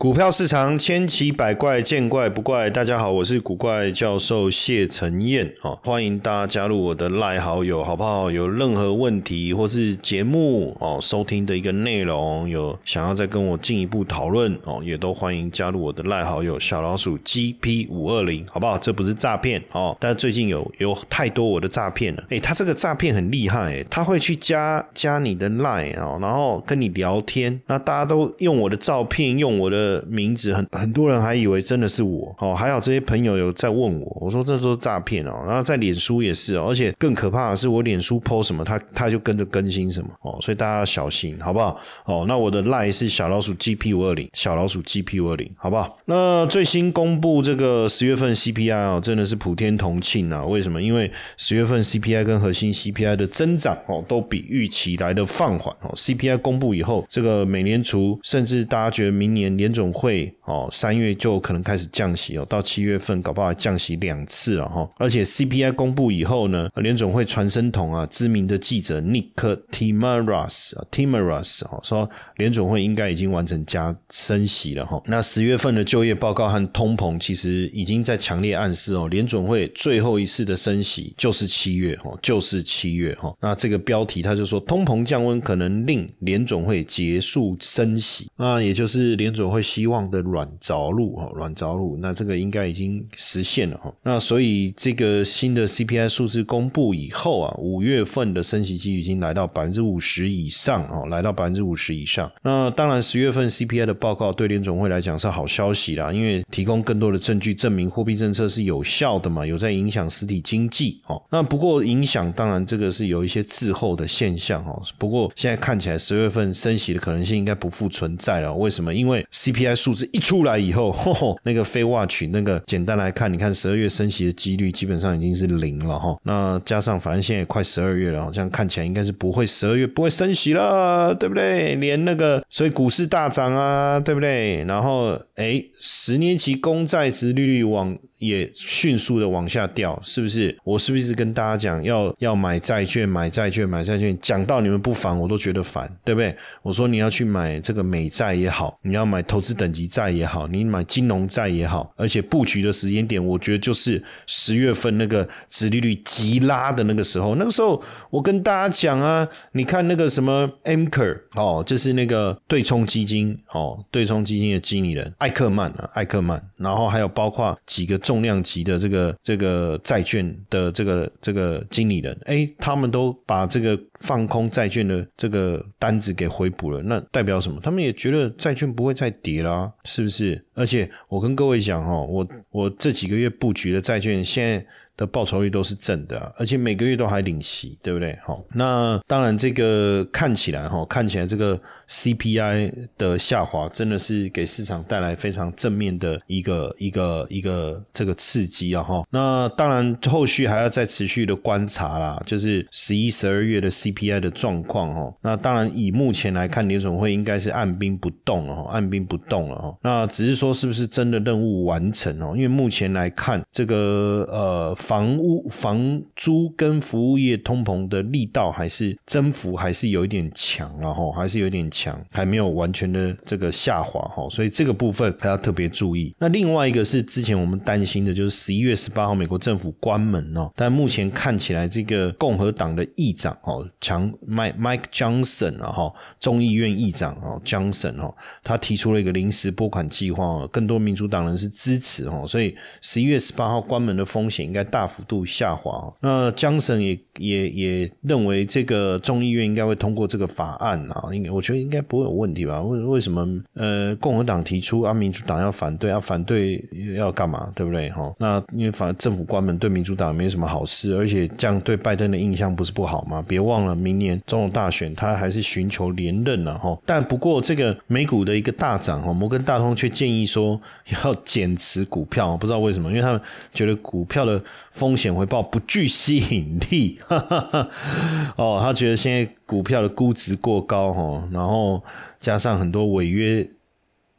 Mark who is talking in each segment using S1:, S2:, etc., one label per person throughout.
S1: 股票市场千奇百怪，见怪不怪。大家好，我是古怪教授谢承彦哦，欢迎大家加入我的赖好友，好不好？有任何问题或是节目哦，收听的一个内容，有想要再跟我进一步讨论哦，也都欢迎加入我的赖好友小老鼠 GP 五二零，好不好？这不是诈骗哦，但最近有有太多我的诈骗了。诶，他这个诈骗很厉害，诶他会去加加你的赖哦，然后跟你聊天，那大家都用我的照片，用我的。名字很很多人还以为真的是我哦，还好这些朋友有在问我，我说这都是诈骗哦。然后在脸书也是哦，而且更可怕的是我脸书 PO 什么，他他就跟着更新什么哦，所以大家要小心，好不好？哦，那我的 lie 是小老鼠 GP 五二零，小老鼠 GP 五二零，好不好？那最新公布这个十月份 CPI 哦，真的是普天同庆啊！为什么？因为十月份 CPI 跟核心 CPI 的增长哦，都比预期来的放缓哦。CPI 公布以后，这个美联储甚至大家觉得明年联总会哦，三月就可能开始降息哦，到七月份搞不好降息两次了哈。而且 CPI 公布以后呢，联总会传声筒啊，知名的记者 Nick Timmeras，Timmeras 哦，说联总会应该已经完成加升息了哈。那十月份的就业报告和通膨其实已经在强烈暗示哦，联总会最后一次的升息就是七月哦，就是七月哈。那这个标题他就说，通膨降温可能令联总会结束升息，那也就是联总会希望的软着陆哈，软着陆，那这个应该已经实现了哈。那所以这个新的 CPI 数字公布以后啊，五月份的升息期已经来到百分之五十以上哦，来到百分之五十以上。那当然十月份 CPI 的报告对联总会来讲是好消息啦，因为提供更多的证据证明货币政策是有效的嘛，有在影响实体经济哦。那不过影响当然这个是有一些滞后的现象哦。不过现在看起来十月份升息的可能性应该不复存在了。为什么？因为 CPI P I 数字一出来以后，那个非 watch 那个简单来看，你看十二月升息的几率基本上已经是零了哈。那加上反正现在也快十二月了，好像看起来应该是不会十二月不会升息了，对不对？连那个所以股市大涨啊，对不对？然后哎，十年期公债值利率往。也迅速的往下掉，是不是？我是不是跟大家讲要要买债券，买债券，买债券？讲到你们不烦，我都觉得烦，对不对？我说你要去买这个美债也好，你要买投资等级债也好，你买金融债也好，而且布局的时间点，我觉得就是十月份那个殖利率急拉的那个时候。那个时候我跟大家讲啊，你看那个什么 Anchor 哦，就是那个对冲基金哦，对冲基金的经理人艾克曼啊，艾克曼，然后还有包括几个。重量级的这个这个债券的这个这个经理人，哎，他们都把这个放空债券的这个单子给回补了，那代表什么？他们也觉得债券不会再跌啦，是不是？而且我跟各位讲哈，我我这几个月布局的债券现在。的报酬率都是正的，而且每个月都还领息，对不对？好，那当然这个看起来哈，看起来这个 CPI 的下滑真的是给市场带来非常正面的一个一个一个这个刺激啊哈。那当然后续还要再持续的观察啦，就是十一、十二月的 CPI 的状况哈。那当然以目前来看，联总会应该是按兵不动了哈，按兵不动了哈。那只是说是不是真的任务完成哦？因为目前来看，这个呃。房屋、房租跟服务业通膨的力道还是增幅还是有一点强，然后还是有点强，还没有完全的这个下滑哈，所以这个部分还要特别注意。那另外一个是之前我们担心的，就是十一月十八号美国政府关门哦，但目前看起来这个共和党的议长哦，强 Mike Mike Johnson 啊哈，众议院议长哦，Johnson 哦，他提出了一个临时拨款计划哦，更多民主党人是支持哦，所以十一月十八号关门的风险应该大。大幅度下滑。那江省也也也认为这个众议院应该会通过这个法案啊，应该我觉得应该不会有问题吧？为为什么呃共和党提出啊，民主党要反对啊？反对要干嘛？对不对？哈，那因为反正政府关门对民主党没什么好事，而且这样对拜登的印象不是不好吗？别忘了明年总统大选，他还是寻求连任了哈。但不过这个美股的一个大涨哈，摩根大通却建议说要减持股票，不知道为什么，因为他们觉得股票的。风险回报不具吸引力，哦，他觉得现在股票的估值过高哈，然后加上很多违约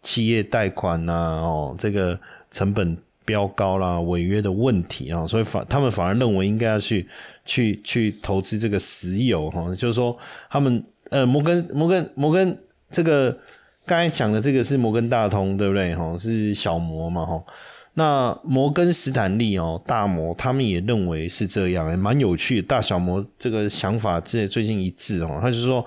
S1: 企业贷款呐，哦，这个成本飙高啦，违约的问题啊，所以反他们反而认为应该要去去去投资这个石油哈，就是说他们呃摩根摩根摩根这个。刚才讲的这个是摩根大通，对不对？哈，是小摩嘛，哈。那摩根斯坦利哦，大摩他们也认为是这样，蛮有趣。大小摩这个想法这最近一致哦，他就说。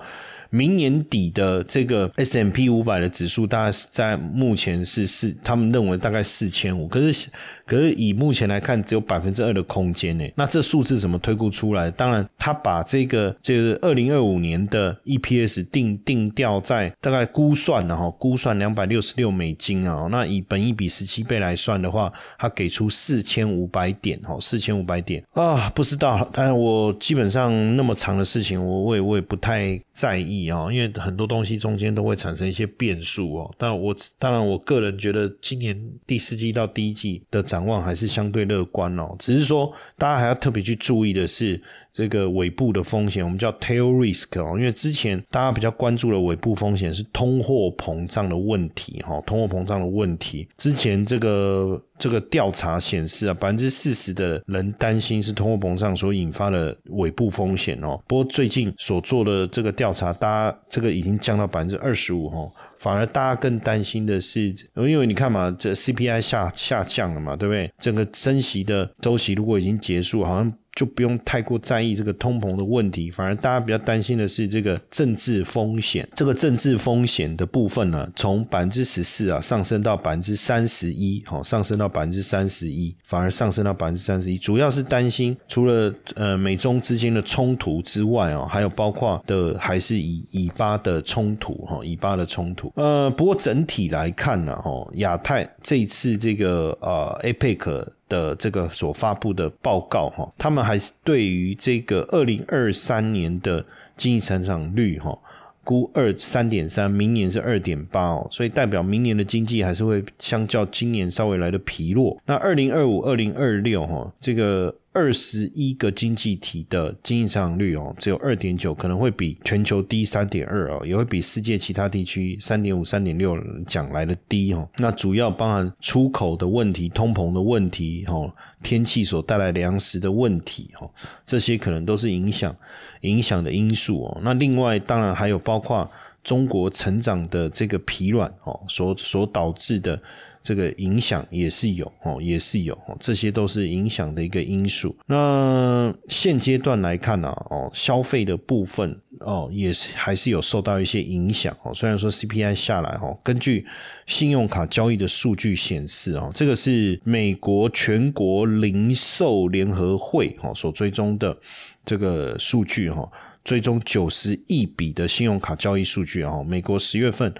S1: 明年底的这个 S M P 五百的指数，大概是在目前是四，他们认为大概四千五。可是，可是以目前来看，只有百分之二的空间呢。那这数字怎么推估出来？当然，他把这个这个二零二五年的 E P S 定定调在大概估算的哈，估算两百六十六美金啊。那以本一比十七倍来算的话，他给出四千五百点哈，四千五百点啊，不知道。但我基本上那么长的事情，我我也我也不太在意。哦，因为很多东西中间都会产生一些变数哦。但我当然，我个人觉得今年第四季到第一季的展望还是相对乐观哦。只是说，大家还要特别去注意的是这个尾部的风险，我们叫 tail risk 哦。因为之前大家比较关注的尾部风险是通货膨胀的问题哈，通货膨胀的问题。之前这个。这个调查显示啊，百分之四十的人担心是通货膨胀所引发的尾部风险哦。不过最近所做的这个调查，大家这个已经降到百分之二十五哦。反而大家更担心的是，因为你看嘛，这 CPI 下下降了嘛，对不对？整个升息的周期如果已经结束，好像。就不用太过在意这个通膨的问题，反而大家比较担心的是这个政治风险。这个政治风险的部分呢，从百分之十四啊上升到百分之三十一，好上升到百分之三十一，反而上升到百分之三十一，主要是担心除了呃美中之间的冲突之外哦，还有包括的还是以以巴的冲突哈，以巴的冲突。呃，不过整体来看呢，哈，亚太这一次这个呃 APEC。的这个所发布的报告哈，他们还是对于这个二零二三年的经济成长率哈，估二三点三，明年是二点八哦，所以代表明年的经济还是会相较今年稍微来的疲弱。那二零二五、二零二六哈，这个。二十一个经济体的经济增长率哦，只有二点九，可能会比全球低三点二哦，也会比世界其他地区三点五、三点六讲来的低哦。那主要包含出口的问题、通膨的问题、哦，天气所带来粮食的问题哦，这些可能都是影响影响的因素哦。那另外当然还有包括中国成长的这个疲软哦，所所导致的。这个影响也是有哦，也是有哦，这些都是影响的一个因素。那现阶段来看呢，哦，消费的部分哦，也是还是有受到一些影响哦。虽然说 CPI 下来哦，根据信用卡交易的数据显示哦，这个是美国全国零售联合会哦所追踪的这个数据哈，追踪九十亿笔的信用卡交易数据啊，美国十月份。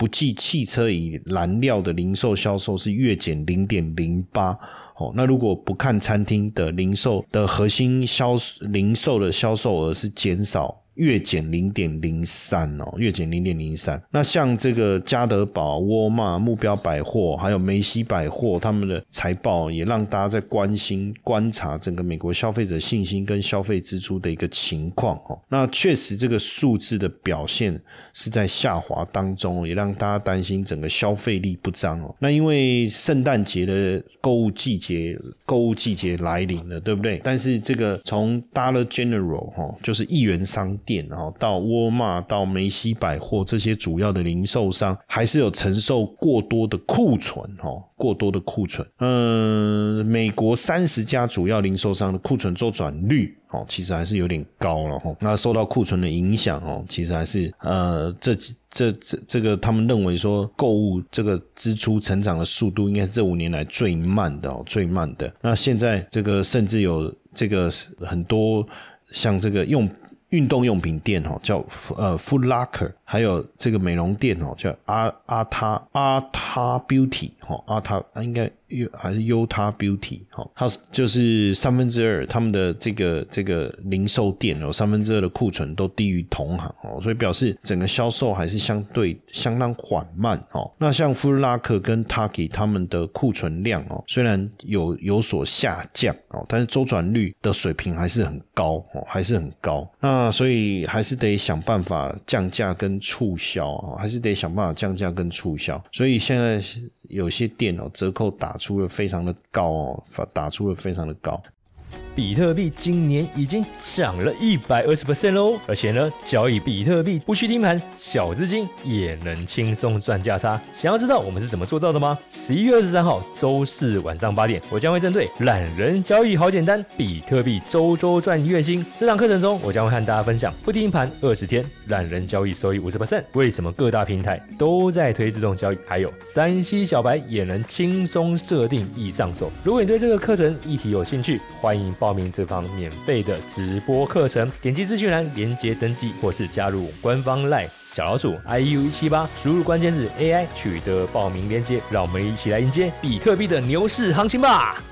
S1: 不计汽车与燃料的零售销售是月减零点零八，哦，那如果不看餐厅的零售的核心销零售的销售额是减少。月减零点零三哦，月减零点零三。那像这个家得宝、沃尔玛、目标百货，还有梅西百货，他们的财报也让大家在关心、观察整个美国消费者信心跟消费支出的一个情况哦。那确实这个数字的表现是在下滑当中，也让大家担心整个消费力不彰哦。那因为圣诞节的购物季节，购物季节来临了，对不对？但是这个从 Dollar General 哈，就是一元商。店然后到沃尔玛、到梅西百货这些主要的零售商，还是有承受过多的库存哦，过多的库存。嗯，美国三十家主要零售商的库存周转率哦，其实还是有点高了哈。那受到库存的影响哦，其实还是呃，这这这这个他们认为说购物这个支出成长的速度应该是这五年来最慢的哦，最慢的。那现在这个甚至有这个很多像这个用。运动用品店哦，叫呃 Food Locker，还有这个美容店哦，叫阿阿他阿他 Beauty 哦，阿他应该。优还是优他 Beauty 哈，它就是三分之二，他们的这个这个零售店哦三分之二的库存都低于同行哦，所以表示整个销售还是相对相当缓慢哦。那像富拉克跟 Taki 他们的库存量哦，虽然有有所下降哦，但是周转率的水平还是很高哦，还是很高。那所以还是得想办法降价跟促销啊，还是得想办法降价跟促销。所以现在有些店哦，折扣打。出了非常的高哦，打出了非常的高。
S2: 比特币今年已经涨了一百二十 percent 喽，而且呢，交易比特币不需盯盘，小资金也能轻松赚价差。想要知道我们是怎么做到的吗？十一月二十三号周四晚上八点，我将会针对懒人交易好简单，比特币周周赚月薪这堂课程中，我将会和大家分享不盯盘二十天，懒人交易收益五十 percent。为什么各大平台都在推自动交易？还有三 C 小白也能轻松设定易上手。如果你对这个课程议题有兴趣，欢迎报报名这堂免费的直播课程。点击资讯栏连接登记，或是加入官方 LINE 小老鼠 iu 一七八，输入关键字 AI 取得报名链接。让我们一起来迎接比特币的牛市行情吧！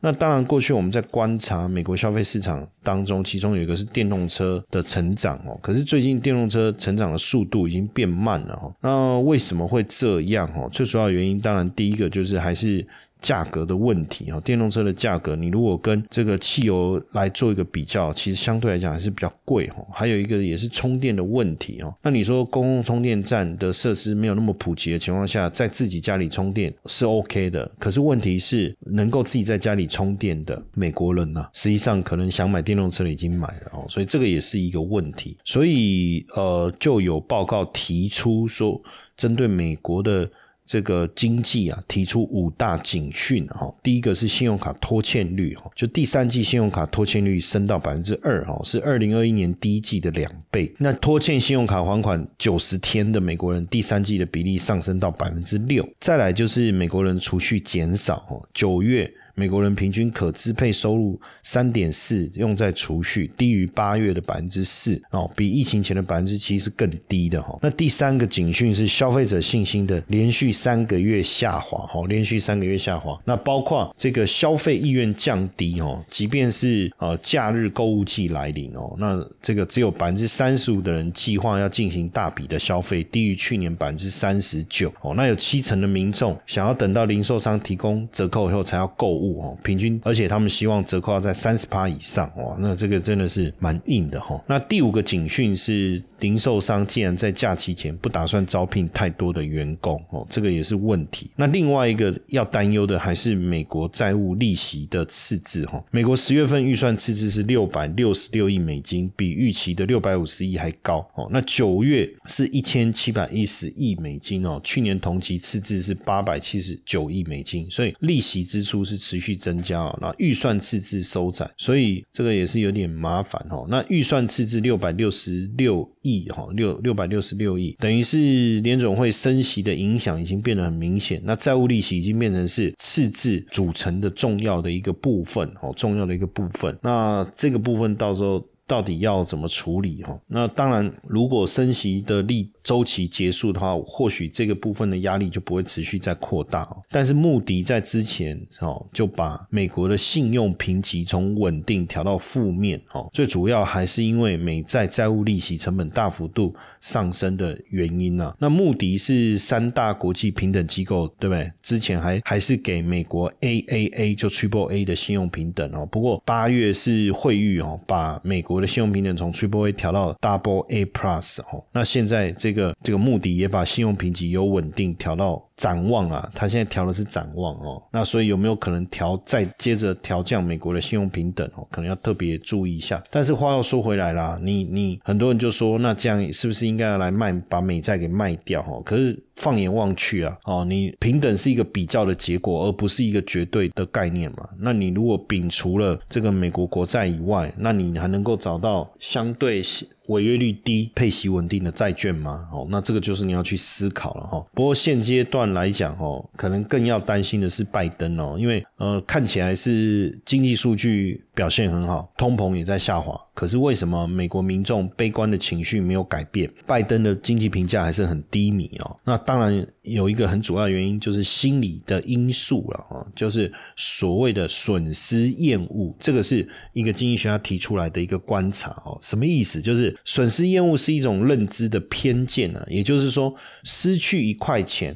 S1: 那当然，过去我们在观察美国消费市场当中，其中有一个是电动车的成长哦。可是最近电动车成长的速度已经变慢了哈。那为什么会这样哦？最主要原因，当然第一个就是还是。价格的问题哈，电动车的价格，你如果跟这个汽油来做一个比较，其实相对来讲还是比较贵哈。还有一个也是充电的问题哦。那你说公共充电站的设施没有那么普及的情况下，在自己家里充电是 OK 的，可是问题是能够自己在家里充电的美国人呢，实际上可能想买电动车的已经买了哦，所以这个也是一个问题。所以呃，就有报告提出说，针对美国的。这个经济啊，提出五大警讯哈。第一个是信用卡拖欠率哈，就第三季信用卡拖欠率升到百分之二哈，是二零二一年第一季的两倍。那拖欠信用卡还款九十天的美国人，第三季的比例上升到百分之六。再来就是美国人储蓄减少哈，九月。美国人平均可支配收入三点四用在储蓄，低于八月的百分之四哦，比疫情前的百分之七是更低的哈。那第三个警讯是消费者信心的连续三个月下滑哈，连续三个月下滑。那包括这个消费意愿降低哦，即便是呃假日购物季来临哦，那这个只有百分之三十五的人计划要进行大笔的消费，低于去年百分之三十九哦。那有七成的民众想要等到零售商提供折扣以后才要购物。哦，平均，而且他们希望折扣要在三十趴以上，哇，那这个真的是蛮硬的哈。那第五个警讯是，零售商竟然在假期前不打算招聘太多的员工，哦，这个也是问题。那另外一个要担忧的还是美国债务利息的赤字，哈，美国十月份预算赤字是六百六十六亿美金，比预期的六百五十亿还高，哦，那九月是一千七百一十亿美金哦，去年同期赤字是八百七十九亿美金，所以利息支出是持续增加啊，那预算赤字收窄，所以这个也是有点麻烦哦。那预算赤字六百六十六亿哈，六六百六十六亿，等于是联总会升息的影响已经变得很明显。那债务利息已经变成是赤字组成的重要的一个部分哦，重要的一个部分。那这个部分到时候到底要怎么处理哈？那当然，如果升息的力。周期结束的话，或许这个部分的压力就不会持续再扩大。但是穆迪在之前哦，就把美国的信用评级从稳定调到负面哦，最主要还是因为美债债务利息成本大幅度上升的原因啊。那穆迪是三大国际平等机构，对不对？之前还还是给美国 AAA 就 Triple A 的信用平等哦。不过八月是惠誉哦，把美国的信用平等从 Triple A 调到 Double A Plus 哦。那现在这这个。这个目的也把信用评级由稳定调到展望啊，他现在调的是展望哦，那所以有没有可能调再接着调降美国的信用平等哦？可能要特别注意一下。但是话又说回来啦，你你很多人就说，那这样是不是应该要来卖把美债给卖掉哈？可是放眼望去啊，哦，你平等是一个比较的结果，而不是一个绝对的概念嘛。那你如果摒除了这个美国国债以外，那你还能够找到相对违约率低、配息稳定的债券吗？哦，那这个就是你要去思考了哈。不过现阶段来讲哦，可能更要担心的是拜登哦，因为呃看起来是经济数据表现很好，通膨也在下滑。可是为什么美国民众悲观的情绪没有改变？拜登的经济评价还是很低迷哦。那当然有一个很主要原因就是心理的因素了啊，就是所谓的损失厌恶，这个是一个经济学家提出来的一个观察哦。什么意思？就是损失厌恶是一种认知的偏见啊，也就是说，失去一块钱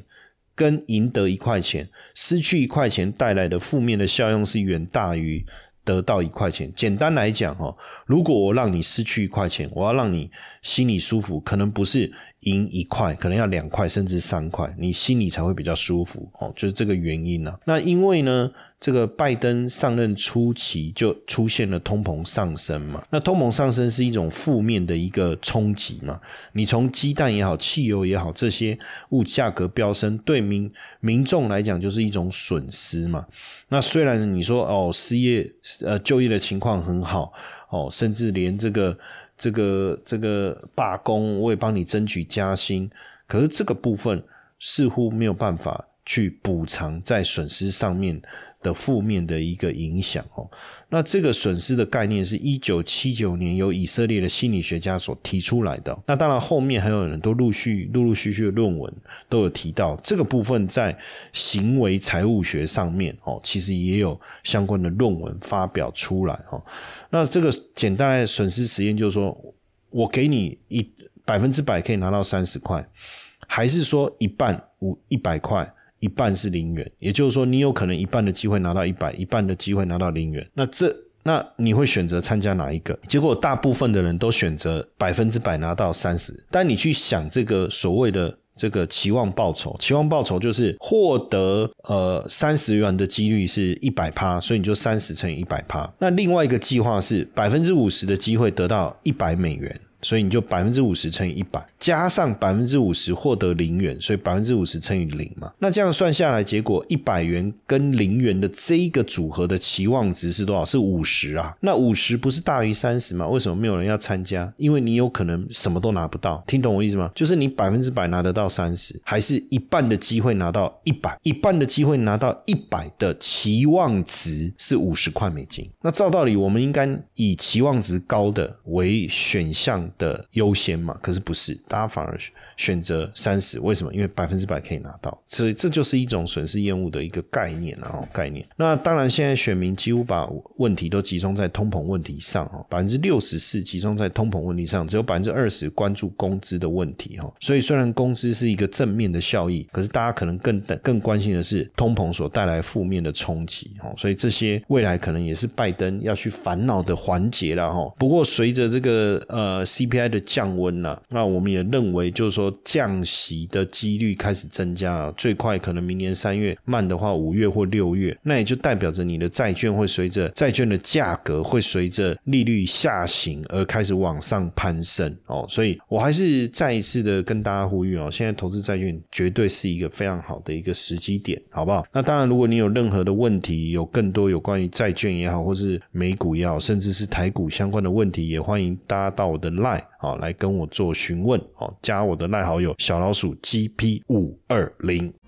S1: 跟赢得一块钱，失去一块钱带来的负面的效用是远大于。得到一块钱，简单来讲，哦，如果我让你失去一块钱，我要让你心里舒服，可能不是赢一块，可能要两块甚至三块，你心里才会比较舒服哦，就是这个原因呢。那因为呢，这个拜登上任初期就出现了通膨上升嘛，那通膨上升是一种负面的一个冲击嘛。你从鸡蛋也好，汽油也好，这些物价格飙升，对民民众来讲就是一种损失嘛。那虽然你说哦，失业呃就业的情况很好哦，甚至连这个。这个这个罢工，我也帮你争取加薪，可是这个部分似乎没有办法去补偿在损失上面。的负面的一个影响哦，那这个损失的概念是一九七九年由以色列的心理学家所提出来的。那当然后面还有人都陆续陆陆续续的论文都有提到这个部分，在行为财务学上面哦，其实也有相关的论文发表出来哦。那这个简单的损失实验就是说，我给你一百分之百可以拿到三十块，还是说一半五一百块？一半是零元，也就是说，你有可能一半的机会拿到一百，一半的机会拿到零元。那这那你会选择参加哪一个？结果大部分的人都选择百分之百拿到三十。但你去想这个所谓的这个期望报酬，期望报酬就是获得呃三十元的几率是一百趴，所以你就三十乘以一百趴。那另外一个计划是百分之五十的机会得到一百美元。所以你就百分之五十乘以一百，加上百分之五十获得零元，所以百分之五十乘以零嘛。那这样算下来，结果一百元跟零元的这一个组合的期望值是多少？是五十啊。那五十不是大于三十吗？为什么没有人要参加？因为你有可能什么都拿不到。听懂我意思吗？就是你百分之百拿得到三十，还是一半的机会拿到一百，一半的机会拿到一百的期望值是五十块美金。那照道理，我们应该以期望值高的为选项。的优先嘛，可是不是，大家反而选择三十，为什么？因为百分之百可以拿到，所以这就是一种损失厌恶的一个概念啊，概念。那当然，现在选民几乎把问题都集中在通膨问题上哦，百分之六十四集中在通膨问题上，只有百分之二十关注工资的问题哈。所以虽然工资是一个正面的效益，可是大家可能更更关心的是通膨所带来负面的冲击哦。所以这些未来可能也是拜登要去烦恼的环节了哈。不过随着这个呃 CPI 的降温了，那我们也认为，就是说降息的几率开始增加，最快可能明年三月，慢的话五月或六月，那也就代表着你的债券会随着债券的价格会随着利率下行而开始往上攀升哦。所以我还是再一次的跟大家呼吁哦，现在投资债券绝对是一个非常好的一个时机点，好不好？那当然，如果你有任何的问题，有更多有关于债券也好，或是美股也好，甚至是台股相关的问题，也欢迎大家到我的 Line。好，来跟我做询问，哦，加我的带好友小老鼠 GP 五二零。